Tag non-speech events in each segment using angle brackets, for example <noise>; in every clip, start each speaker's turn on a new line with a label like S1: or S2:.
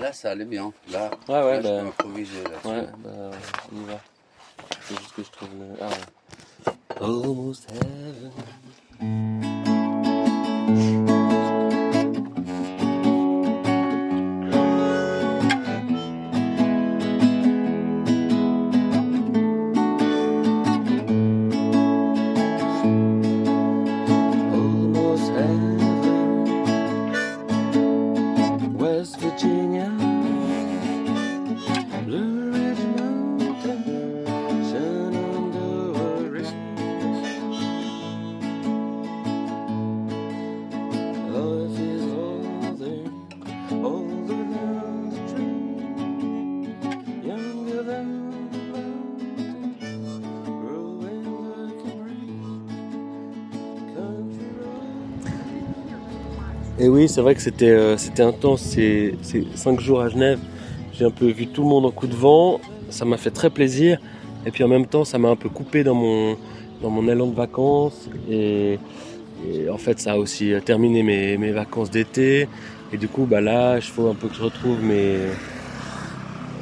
S1: Là, ça allait bien. Là,
S2: Ouais, ouais,
S1: là, je
S2: bah.
S1: peux improviser. Là,
S2: Ouais, bah, on y va. C'est juste que je trouve le. Ah ouais. Almost heaven. Et oui, c'est vrai que c'était euh, c'était intense ces, ces cinq jours à Genève. J'ai un peu vu tout le monde en coup de vent. Ça m'a fait très plaisir. Et puis en même temps, ça m'a un peu coupé dans mon, dans mon élan de vacances. Et, en fait, ça a aussi euh, terminé mes, mes vacances d'été. Et du coup, bah là, il faut un peu que je retrouve mes.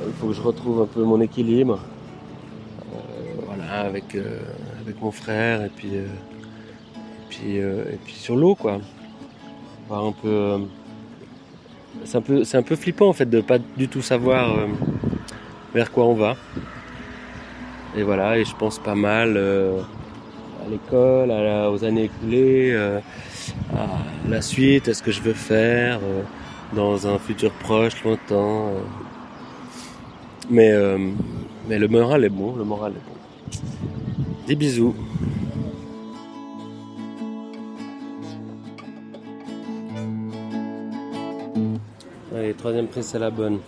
S2: Il faut que je retrouve un peu mon équilibre. Euh, voilà, avec, euh, avec mon frère et puis, euh, et puis, euh, et puis sur l'eau, quoi euh, c'est un peu, c'est un peu flippant en fait de pas du tout savoir euh, vers quoi on va. Et voilà, et je pense pas mal euh, à l'école, aux années écoulées, à la suite, à ce que je veux faire dans un futur proche, lointain. Mais, mais le moral est bon, le moral est bon. Des bisous. Troisième prise, c'est la bonne.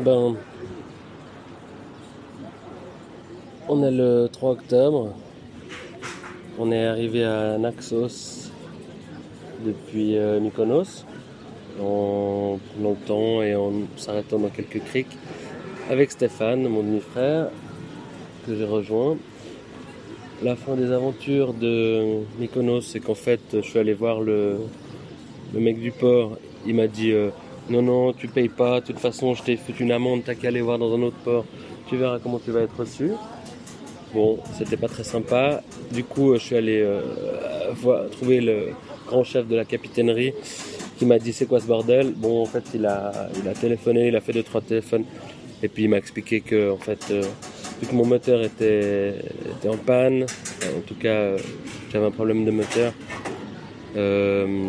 S2: Ben, on est le 3 octobre. On est arrivé à Naxos depuis euh, Mykonos en prenant le temps et en s'arrêtant dans quelques criques avec Stéphane, mon demi-frère, que j'ai rejoint. La fin des aventures de Mykonos, c'est qu'en fait, je suis allé voir le, le mec du port. Il m'a dit euh, Non, non, tu payes pas. De toute façon, je t'ai foutu une amende. T'as qu'à aller voir dans un autre port. Tu verras comment tu vas être reçu. Bon, c'était pas très sympa. Du coup, euh, je suis allé euh, trouver le grand chef de la capitainerie qui m'a dit C'est quoi ce bordel? Bon, en fait, il a, il a téléphoné, il a fait deux, trois téléphones. Et puis, il m'a expliqué que, en fait, vu que mon moteur était, était en panne, en tout cas, euh, j'avais un problème de moteur. Euh,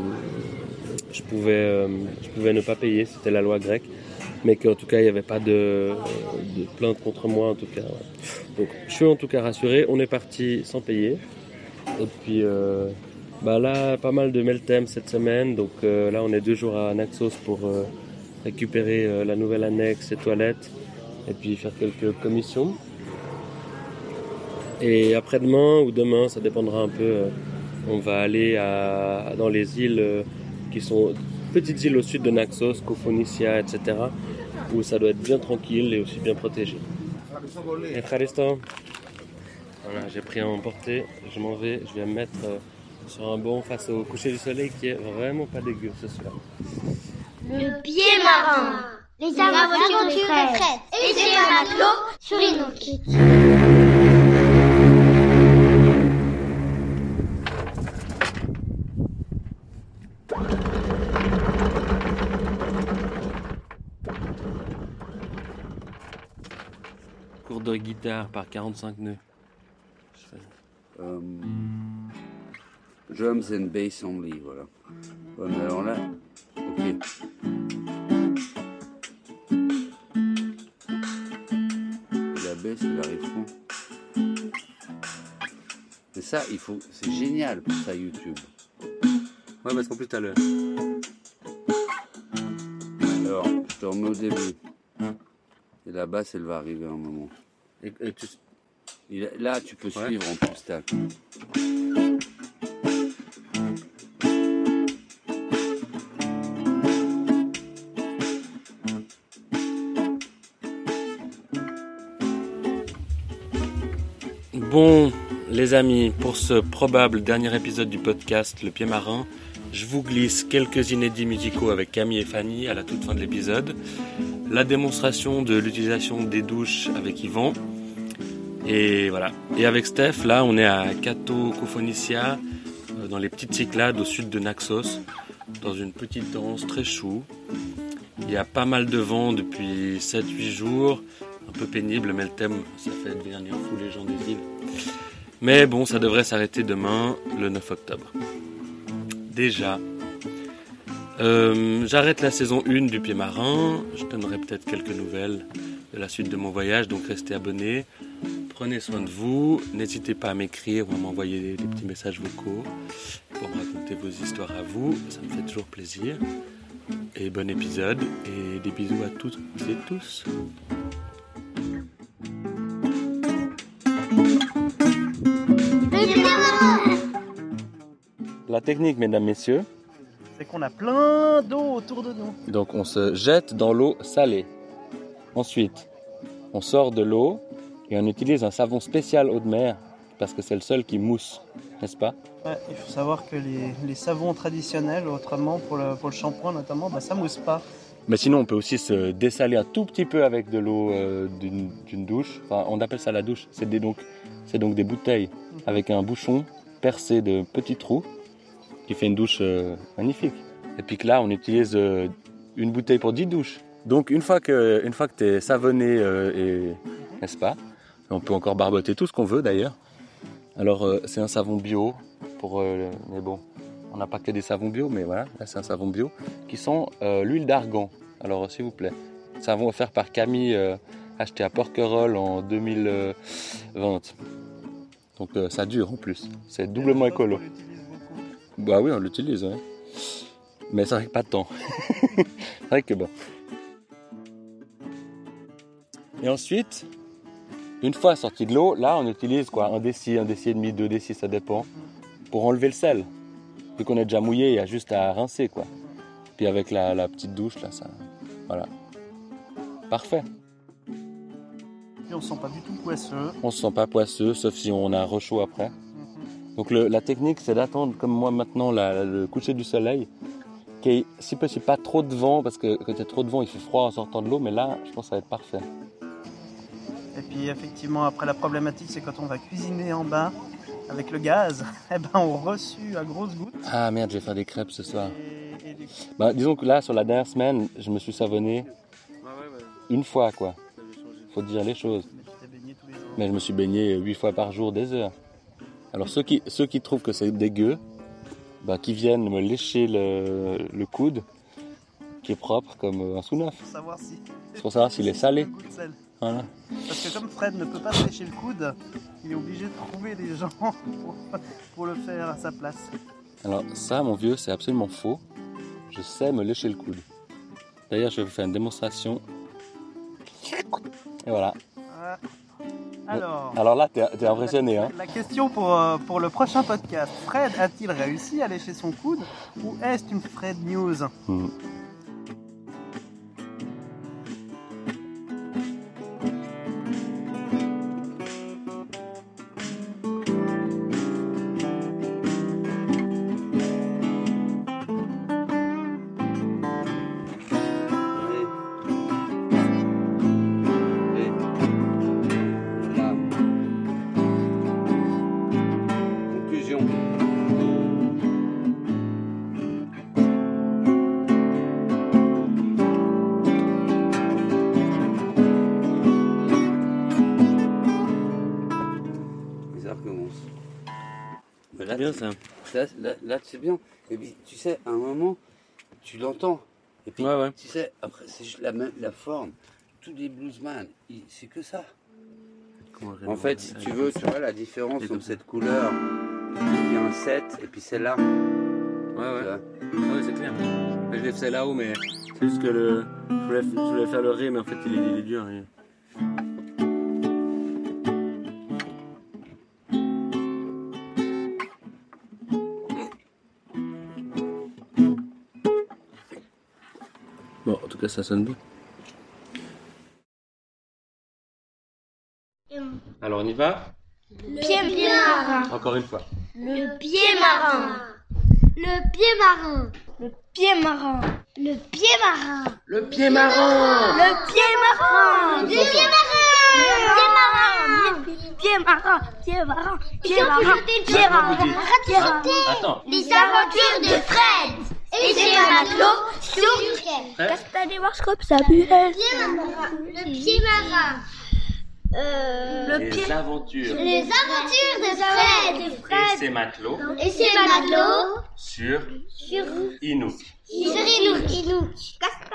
S2: je pouvais, euh, je pouvais ne pas payer, c'était la loi grecque, mais qu'en tout cas il n'y avait pas de, plainte contre moi en tout cas. Donc je suis en tout cas rassuré, on est parti sans payer. Et puis bah là pas mal de Meltem cette semaine, donc là on est deux jours à Naxos pour récupérer la nouvelle annexe et toilettes et puis faire quelques commissions. Et après-demain ou demain, ça dépendra un peu. euh, on va aller à, dans les îles euh, qui sont petites îles au sud de Naxos, Kofonicia, etc. Où ça doit être bien tranquille et aussi bien protégé. Et Voilà, j'ai pris à emporter. Je m'en vais. Je vais me mettre euh, sur un banc face au coucher du soleil qui est vraiment pas dégueu ce soir.
S3: Le pied marin. Les aventures de Fred. Et des matelots sur une
S2: Guitare par 45 nœuds.
S1: Euh, drums and bass only, voilà. Bon, alors là, ok. La baisse, elle arrive quand Mais ça, il faut, c'est génial pour ça YouTube.
S2: Ouais, parce qu'en plus, t'as le.
S1: Alors, je te remets au début. Et la basse, elle va arriver à un moment.
S2: Et, et tu-
S1: Et là, tu peux
S2: Ouais.
S1: suivre en plus. t'as-
S2: Bon,
S4: Les amis, pour ce probable dernier épisode du podcast Le Pied Marin, je vous glisse quelques inédits musicaux avec Camille et Fanny à la toute fin de l'épisode, la démonstration de l'utilisation des douches avec Yvan, et voilà. Et avec Steph, là, on est à Cato Cophonicia, euh, dans les petites Cyclades au sud de Naxos, dans une petite danse très chou. Il y a pas mal de vent depuis 7-8 jours, un peu pénible, mais le thème, ça fait devenir fou les gens des îles. Mais bon, ça devrait s'arrêter demain, le 9 octobre. Déjà, euh, j'arrête la saison 1 du Pied Marin. Je donnerai peut-être quelques nouvelles de la suite de mon voyage, donc restez abonnés. Prenez soin de vous. N'hésitez pas à m'écrire ou à m'envoyer des, petits messages vocaux pour me raconter vos histoires à vous. Ça me fait toujours plaisir. Et bon épisode et des bisous à toutes et tous. La technique, mesdames, messieurs,
S5: c'est qu'on a plein d'eau autour de nous.
S4: Donc on se jette dans l'eau salée. Ensuite, on sort de l'eau et on utilise un savon spécial eau de mer parce que c'est le seul qui mousse, n'est-ce pas?
S5: Il faut savoir que les, savons traditionnels, autrement pour le, pour le shampoing notamment, bah, ça mousse pas.
S4: Mais sinon, on peut aussi se dessaler un tout petit peu avec de l'eau euh, d'une douche. Enfin, on appelle ça la douche. C'est donc, donc des bouteilles mhm. avec un bouchon percé de petits trous qui fait une douche euh, magnifique. Et puis que là, on utilise euh, une bouteille pour 10 douches. Donc une fois que, une fois que tu es savonné, euh, et, n'est-ce pas? On peut encore barboter tout ce qu'on veut d'ailleurs. Alors c'est un savon bio, pour, mais bon, on n'a pas que des savons bio, mais voilà, là c'est un savon bio, qui sent l'huile d'argan. Alors s'il vous plaît, savon offert par Camille, acheté à Porquerolles en 2020. Donc ça dure en plus, c'est doublement écolo. Bah oui, on l'utilise, ouais. Mais ça n'arrive pas de temps. <laughs> c'est vrai que bon. Et ensuite, une fois sorti de l'eau, là on utilise quoi? Un déci, un déci et demi, deux décis, ça dépend, pour enlever le sel. Vu qu'on est déjà mouillé, il y a juste à rincer quoi. Puis avec la, la petite douche là, ça, voilà, parfait.
S5: Et on se sent pas du tout poisseux.
S4: On se sent pas poisseux, sauf si on a un rechaud après. Donc la technique, c'est d'attendre, comme moi maintenant, le coucher du soleil, qui est si possible pas trop de vent, parce que quand il y a trop de vent, il fait froid en sortant de l'eau, mais là, je pense que ça va être parfait.
S5: Et puis effectivement, après la problématique, c'est quand on va cuisiner en bas avec le gaz, <laughs> eh ben, on reçu à grosses gouttes.
S4: Ah merde, je vais faire des crêpes ce soir. Bah, disons que là, sur la dernière semaine, je me suis savonné une fois, quoi. Faut dire les choses. Mais je me suis baigné huit fois par jour, des heures. Alors ceux qui, ceux qui trouvent que c'est dégueu, bah, qui viennent me lécher le, coude, qui est propre comme un sous-neuf.
S5: Si.
S4: Pour savoir s'il est salé. <laughs>
S5: Voilà. Parce que comme Fred ne peut pas se lécher le coude, il est obligé de trouver des gens pour, le faire à sa place.
S4: Alors ça, mon vieux, c'est absolument faux. Je sais me lécher le coude. D'ailleurs, je vais vous faire une démonstration. Et voilà.
S5: Alors,
S4: Alors là, t'es impressionné. Hein
S5: la question pour, euh, pour le prochain podcast, Fred a-t-il réussi à lécher son coude ou est-ce une Fred News? Hmm.
S1: Là, bien ça. Là, c'est bien. Et puis, tu sais, à un moment, tu l'entends. Et puis, tu sais, après, c'est juste la, la forme. Tous les bluesman, c'est que ça. En fait, si tu veux, tu vois la différence entre cette couleur qui est un 7 et puis celle-là.
S4: Ouais, ouais. ouais, c'est clair. Je l'ai fait là-haut, mais c'est juste que le... je, voulais, je voulais faire le ré, mais en fait, il est, il est dur. Ça sonne bien. Alors on y va
S3: Pied, pied
S4: Encore une fois.
S3: Le pied marin. Le pied marin. Le pied marin. Le pied marin.
S4: Le pied marin.
S3: Le pied marin. Le pied marin. Le pied marin. Pied marin. Pied marin. Pied marin. Pied marin.
S4: Attends.
S3: Les aventures de Fred et ses matelots sur Castanémars comme Samuel. Le pied marin. Euh,
S4: Les aventures
S3: les aventures de Fred
S4: et ses matelots
S3: et ses matelots
S4: sur
S3: sur
S4: Inou.
S3: sur Inouk. Inouk.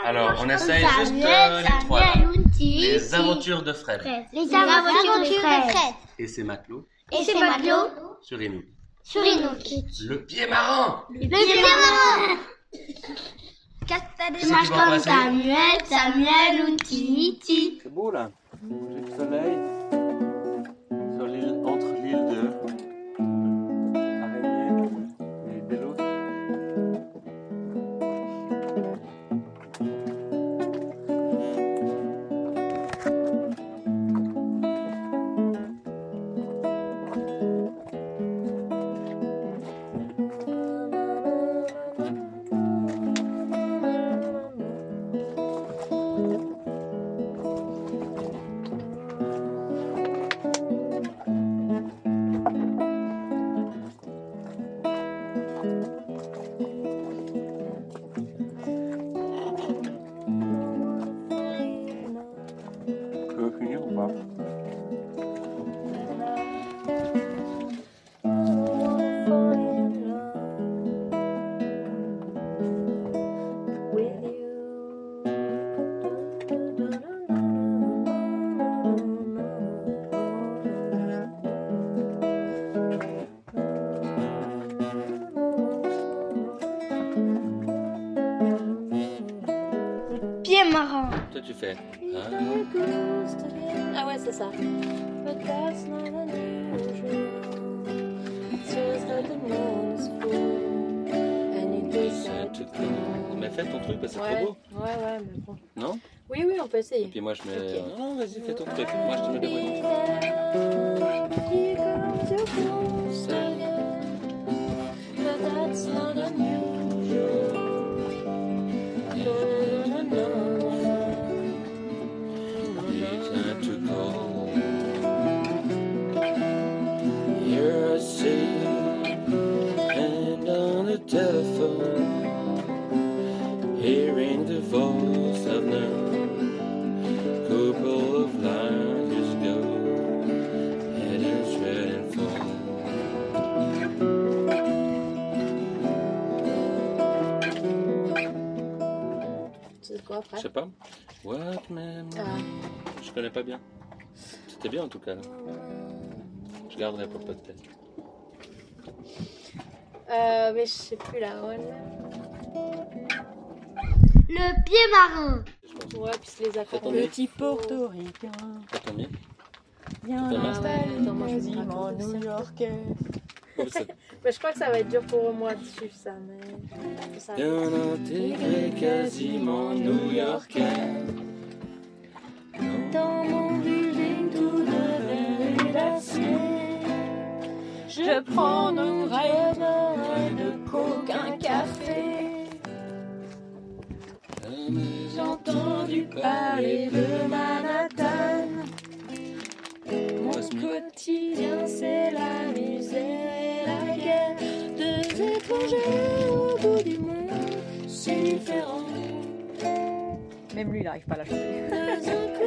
S4: Alors, on essaye juste euh, les trois. là. Les aventures de Fred
S3: Les aventures de Fred
S4: et ses matelots
S3: et ses matelots
S4: sur Inou.
S3: Sur Inouk.
S4: Le pied marin.
S3: Le pied marin. Castanémars
S4: C'est qui va
S3: comme Samuel, Samuel ou Titi.
S4: C'est beau là. J'ai le soleil tu fais.
S6: Ah ouais, c'est ça.
S4: Mais fais ton truc parce que c'est
S6: Ouais,
S4: trop beau.
S6: ouais, ouais, mais bon.
S4: Non?
S6: Oui, oui, on peut
S4: Et
S6: essayer.
S4: puis moi je mets.
S6: Ok.
S4: Non, vas-y, fais ton truc. Moi je te mets des bruits. Connais pas bien. C'était bien en tout cas. là. Je garderai pour peut-être.
S6: Euh, mais je sais plus la one.
S3: Le pied marin.
S6: Ouais, puis les accords.
S7: Petit portoricain,
S4: tombe bien.
S7: bien installé, quasiment new-yorkais.
S4: Oh, <laughs>
S6: Mais je crois que ça va être dur pour moi de suivre ça, mais. ça-
S4: Bien intégré, quasiment new-yorkais.
S7: Je prendrai de coke un café. J'ai entendu parler de Manhattan. Mon quotidien, c'est la misère et la guerre. Deux étrangers au bout du monde, c'est différent. Même lui, il n'arrive pas à la chanter.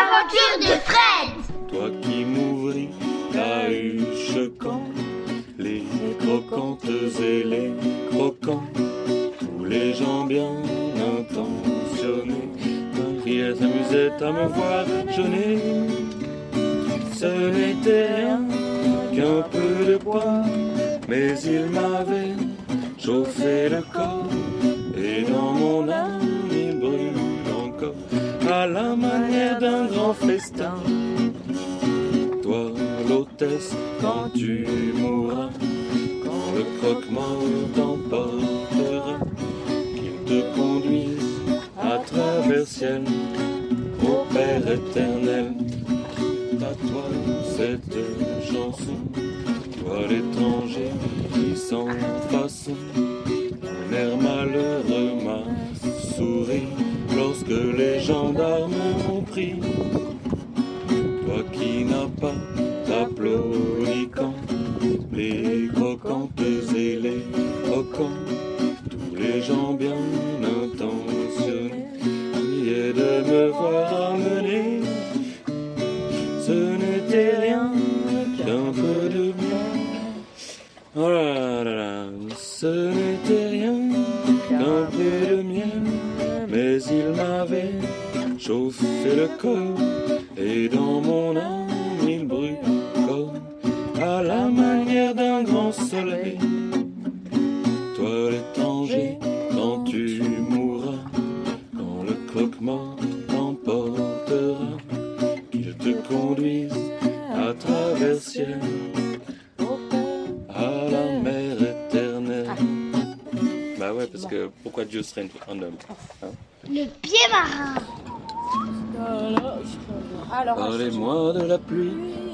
S3: Aventures de Fred.
S4: Toi qui m'ouvris la huche quand les croquantes et les croquants, tous les gens bien intentionnés, Marie s'amusait à me voir jeûner. Ce n'était rien qu'un peu de poids, mais il m'avait chauffé le corps, et dans mon âme à la manière d'un grand festin. Toi, l'hôtesse, quand tu mourras, quand le croque-mort t'emportera, qu'il te conduise à travers ciel, au éternelle. À toi cette chanson, toi l'étranger qui sans façon, un air malheureux m'a souri lorsque les gendarmes m'ont pris. Toi qui n'as pas d'applaudis quand les croquantes et les croquants, tous les gens bien intentionnés, de me voir chauffé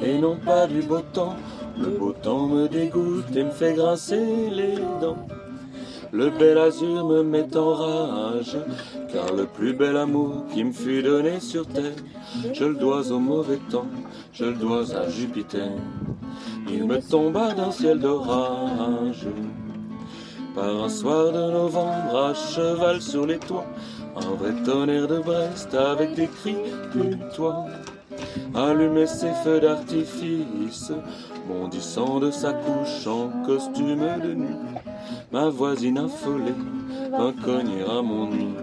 S4: et non pas du beau temps. Le beau temps me dégoûte et me fait grincer les dents. Le bel azur me met en rage, car le plus bel amour qui me fut donné sur terre, je le dois au mauvais temps, je le dois à Jupiter. Il me tomba d'un ciel d'orage, par un soir de novembre à cheval sur les toits, un vrai tonnerre de Brest avec des cris du Allumer ses feux d'artifice, bondissant de sa couche en costume de nuit. Ma voisine affolée vint à mon nid,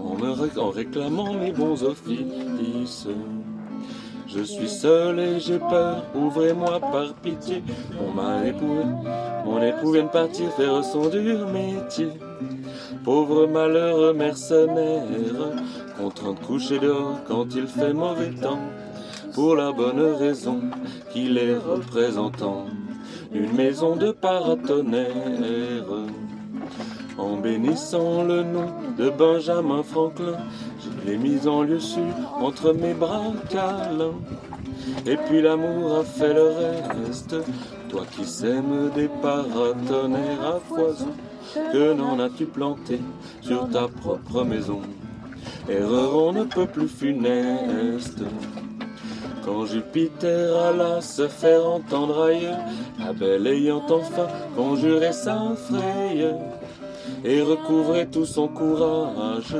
S4: en en réclamant mes bons offices. Je suis seul et j'ai peur, ouvrez-moi par pitié. Mon mal époux, mon époux vient de partir faire son dur métier. Pauvre malheureux mercenaire, contraint de coucher dehors quand il fait mauvais temps, pour la bonne raison qu'il est représentant d'une maison de paratonnerre. En bénissant le nom de Benjamin Franklin, je l'ai mis en lieu sûr entre mes bras câlins. Et puis l'amour a fait le reste, toi qui sèmes des paratonnerres à foison, que n'en as-tu planté sur ta propre maison? Erreur on ne peut plus funeste. Quand Jupiter alla se faire entendre ailleurs, la belle ayant enfin conjuré sa frayeur, et recouvré tout son courage,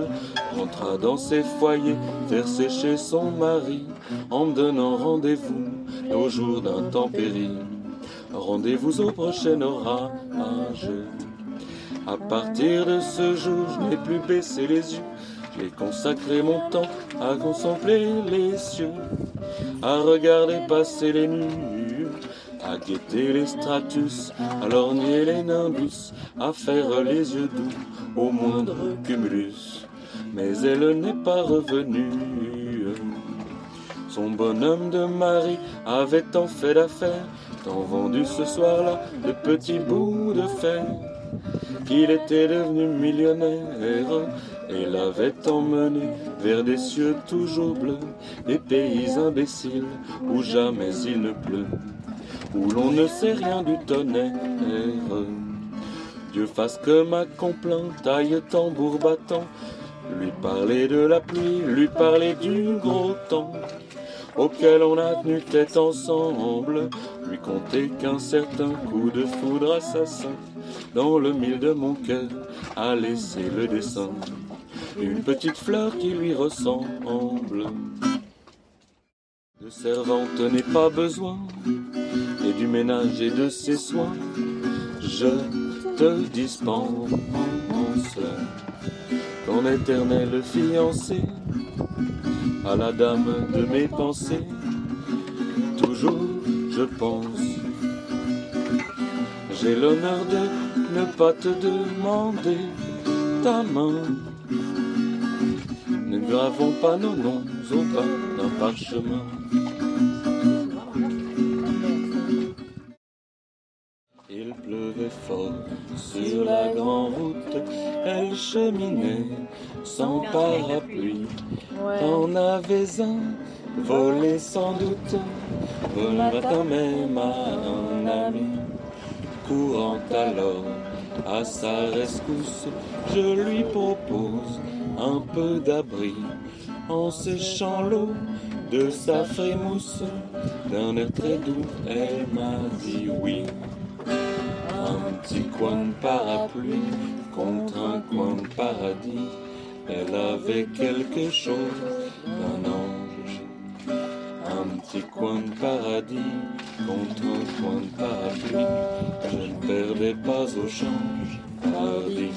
S4: rentra dans ses foyers, faire sécher son mari, en me donnant rendez-vous au jour d'intempérie. Rendez-vous au prochain orage. À partir de ce jour, je n'ai plus baissé les yeux. J'ai consacré mon temps à contempler les cieux, à regarder passer les nues, à guetter les stratus, à lorgner les nimbus, à faire les yeux doux au moindre cumulus. Mais elle n'est pas revenue. Son bonhomme de mari avait tant fait d'affaires, tant vendu ce soir-là de petits bouts de fer, qu'il était devenu millionnaire et l'avait emmené vers des cieux toujours bleus, des pays imbéciles où jamais il ne pleut, où l'on ne sait rien du tonnerre. Dieu fasse que ma complainte aille tambour battant, lui parler de la pluie, lui parler du gros temps auquel on a tenu tête ensemble, lui compter qu'un certain coup de foudre assassin dans le mille de mon cœur a laissé le dessin, une petite fleur qui lui ressemble. De servante n'est pas besoin, du ménage et de ses soins, je te dispense ton éternel fiancé à la dame de mes pensées. Toujours je pense, j'ai l'honneur de ne pas te demander ta main. Ne gravons pas nos noms au bas d'un parchemin. Sur la grande route elle cheminait sans parapluie. T'en avais un, volé sans doute, le matin même à un ami. Courant alors à sa rescousse, je lui propose un peu d'abri en séchant l'eau de sa frémousse. D'un air très doux, elle m'a dit oui. Petit coin de parapluie contre un coin de paradis. Elle avait quelque chose d'un ange. Un petit coin de paradis contre un coin de parapluie. Je ne perdais pas au change, hardi.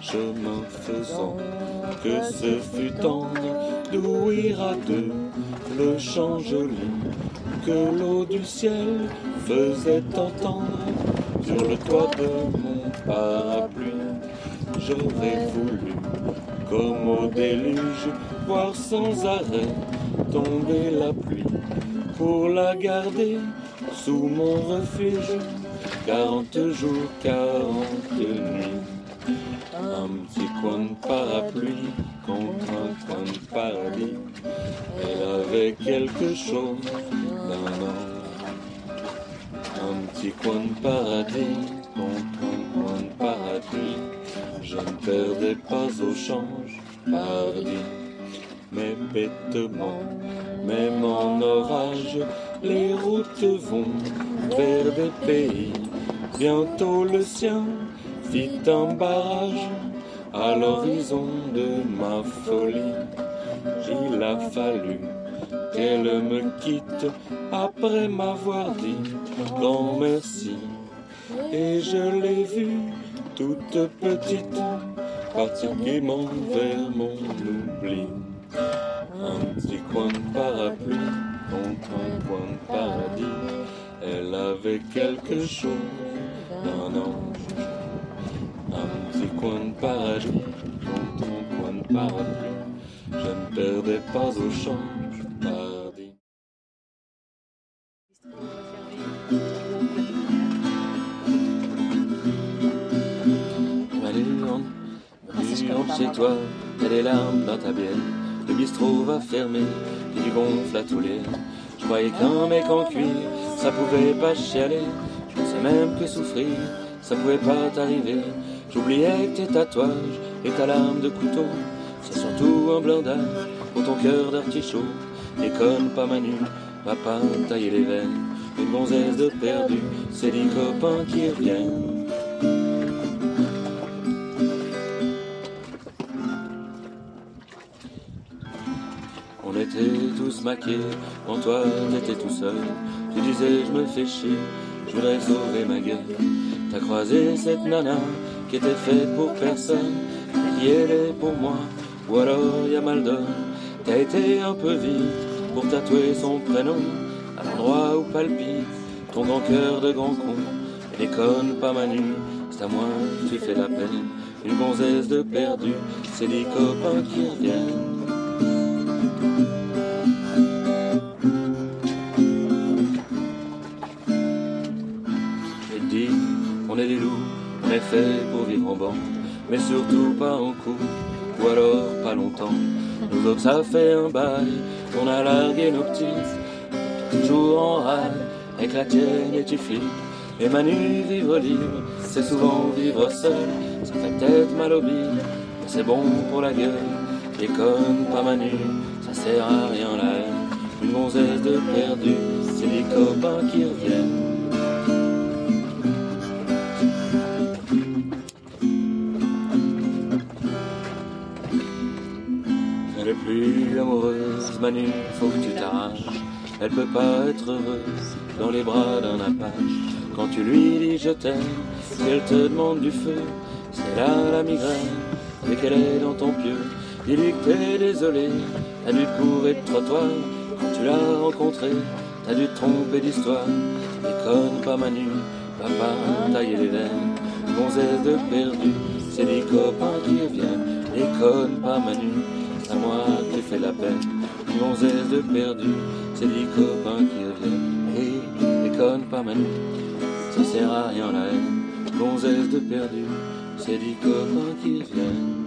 S4: Chemin faisant, que ce fut tendre d'ouïr à deux le chant joli que l'eau du ciel faisait entendre sur le toit de mon parapluie. J'aurais voulu, comme au déluge, voir sans arrêt tomber la pluie pour la garder sous mon refuge. Quarante jours, quarante nuits. Un petit coin de parapluie contre un coin de paradis. Elle avait quelque chose d'un. Un petit coin de paradis contre un coin de paradis. Je ne perdais pas au change, pardi. Mais bêtement, même en orage, les routes vont vers des pays. Bientôt le sien fit un barrage à l'horizon de ma folie. Il a fallu qu'elle me quitte après m'avoir dit grand merci. Et je l'ai vue toute petite partir gaiement vers mon oubli. Un petit coin de parapluie contre un coin de paradis. Elle avait quelque chose d'un ange. Un petit coin de paradis contre un coin de parapluie. Je ne perdais pas au change, rentre chez toi, t'as des larmes dans ta bière. Le bistrot va fermer, et du gonfle à tous les. Je croyais qu'un mec en cuir, ça pouvait pas chialer. Je pensais même que souffrir, ça pouvait pas t'arriver. J'oubliais que tes tatouages et ta lame de couteau, c'est surtout un blindage pour ton cœur d'artichaut. Déconne pas Manu, va pas tailler les veines. Une gonzesse de perdu, c'est des copains qui reviennent. On était tous maqués, quand toi t'étais tout seul. Tu disais je me fais chier, je voudrais sauver ma gueule. T'as croisé cette nana qui était faite pour personne, qui elle est pour moi, ou alors y a mal donne. T'as été un peu vite pour tatouer son prénom à l'endroit où palpite ton grand cœur de grand con. Et déconne pas Manu, c'est à moi que tu fais la peine. Une gonzesse de perdu, c'est des copains qui reviennent. J'ai dit, on est des loups, on est fait pour vivre en bande, mais surtout pas en couple, ou alors pas longtemps. Nous autres, ça fait un bail, on a largué nos petits, toujours en râle, avec la tienne et tu flippes. Et Manu, vivre libre, c'est souvent vivre seul, ça fait peut-être mal au bide, mais c'est bon pour la gueule. Déconne pas Manu, ça sert à rien haine. Une gonzesse de perdu, c'est des copains qui reviennent. Plus amoureuse, Manu, faut que tu t'arraches. Elle peut pas être heureuse dans les bras d'un apache. Quand tu lui dis je t'aime, si elle te demande du feu, c'est là la migraine, dès qu'elle est dans ton pieu. Dis-lui que t'es désolé, t'as dû courir de trottoir. Quand tu l'as rencontré, t'as dû te tromper d'histoire. Déconne pas Manu, va pas tailler les veines. Gonzesse de perdu, c'est des copains qui reviennent. Déconne pas Manu, à moi fais la peine. Gonzesse de perdu, c'est des copains qui reviennent. Et déconne pas Manu, ça sert à rien la haine. Gonzesse de perdu, c'est dix copains qui reviennent.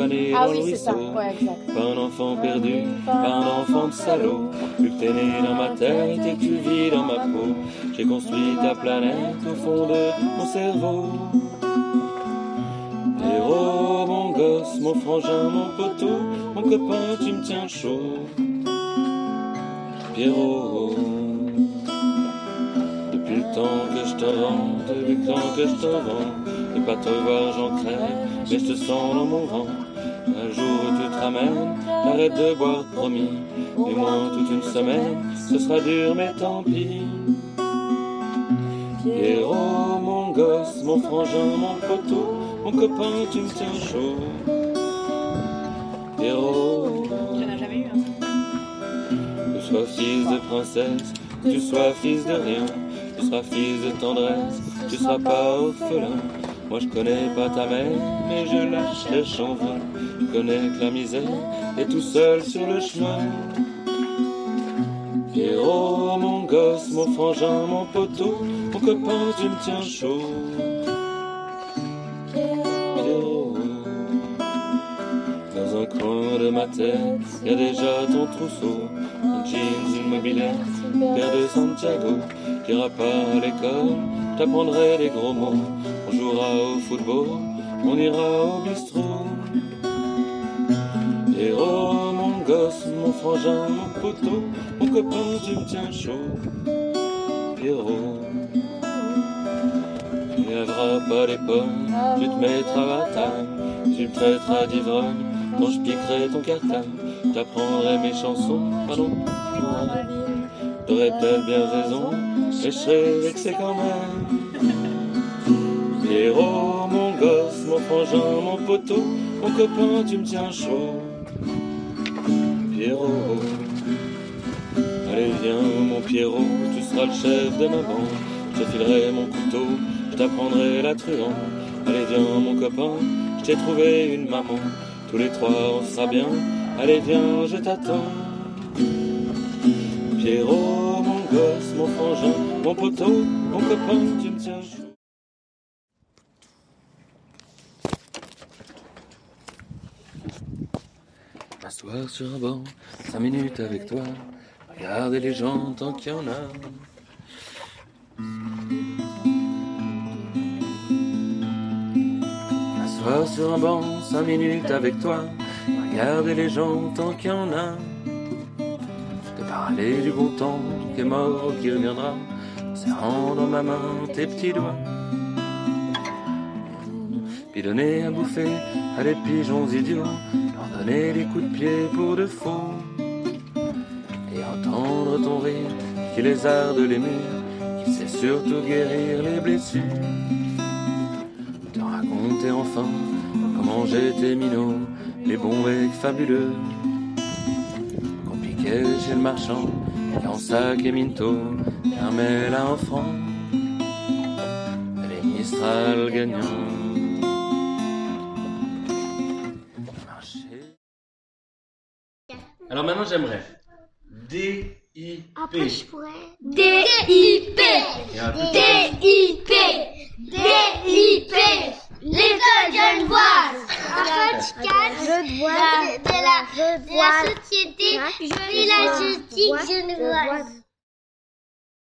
S6: Ah
S4: dans
S6: oui,
S4: le ruisseau,
S6: Ouais, exact.
S4: pas un enfant perdu, pas un enfant de salaud. Vu que t'es né dans ma tête et que tu vis dans ma peau, j'ai construit ta planète au fond de mon cerveau. Héros, mon gosse, mon frangin, mon poteau, mon copain, tu me tiens chaud. Pierrot, depuis le temps que je te rends, depuis le temps que je te rends, et pas te voir, j'en crève, mais je te sens dans mon vent. Un jour où tu te ramènes, t'arrêtes de boire, promis, du moins toute une semaine, ce sera dur, mais tant pis. Pierrot, mon gosse, mon frangin, mon poteau, mon copain, tu me tiens chaud. Pierrot,
S6: J'en ai jamais eu un.
S4: que tu sois fils de princesse, que tu sois fils de rien, tu seras fils de tendresse, tu seras pas orphelin. Moi je connais pas ta mère, mais je lâche en vain. Connais que la misère est tout seul sur le chemin. Pierrot, mon gosse, mon frangin, mon poteau, mon copain, tu me tiens chaud. Pierrot, dans un coin de ma tête, y a déjà ton trousseau, un jeans, une mobilette, de Santiago. T'iras pas à l'école, t'apprendrai les gros mots. On jouera au football, on ira au bistrot. Héros, mon gosse, mon frangin, mon poteau, mon copain, tu me tiens chaud. Pierrot, tu lèveras pas les pommes, tu te mettras à table, tu me traiteras d'ivrogne, quand je piquerai ton cartable, t'apprendrai mes chansons, pardon, t'aurais peut-être bien raison, mais je serais vexé quand même. Pierrot, mon gosse, mon frangin, mon poteau, mon copain, tu me tiens chaud. Pierrot, allez viens, mon Pierrot, tu seras le chef de ma bande. Je te filerai mon couteau, je t'apprendrai la truande. Allez viens, mon copain, je t'ai trouvé une maman. Tous les trois, on sera bien. Allez viens, je t'attends. Pierrot, mon gosse, mon frangin, mon poteau, mon copain, tu me tiens chaud. M'asseoir sur un banc, cinq minutes avec toi, regarder les gens tant qu'il y en a. M'asseoir sur un banc, cinq minutes avec toi, regarder les gens tant qu'il y en a. Te parler du bon temps qui est mort, qui reviendra, en serrant dans ma main tes petits doigts. Puis donner à bouffer à des pigeons idiots, donner des coups de pied pour de faux. Et entendre ton rire qui les arde les murs, qui sait surtout guérir les blessures. Te raconter enfin comment j'étais minot, les bons mecs fabuleux. Piquait chez le marchand, et en sac et minto, Carmel à un franc, les Mistral gagnants. j'aimerais. D-I-P.
S3: Après, je pourrais. D-I-P. D-I-P. D-I-P. L'école genevoise. Un podcast de la, de la, de la société, je la justice genevoise.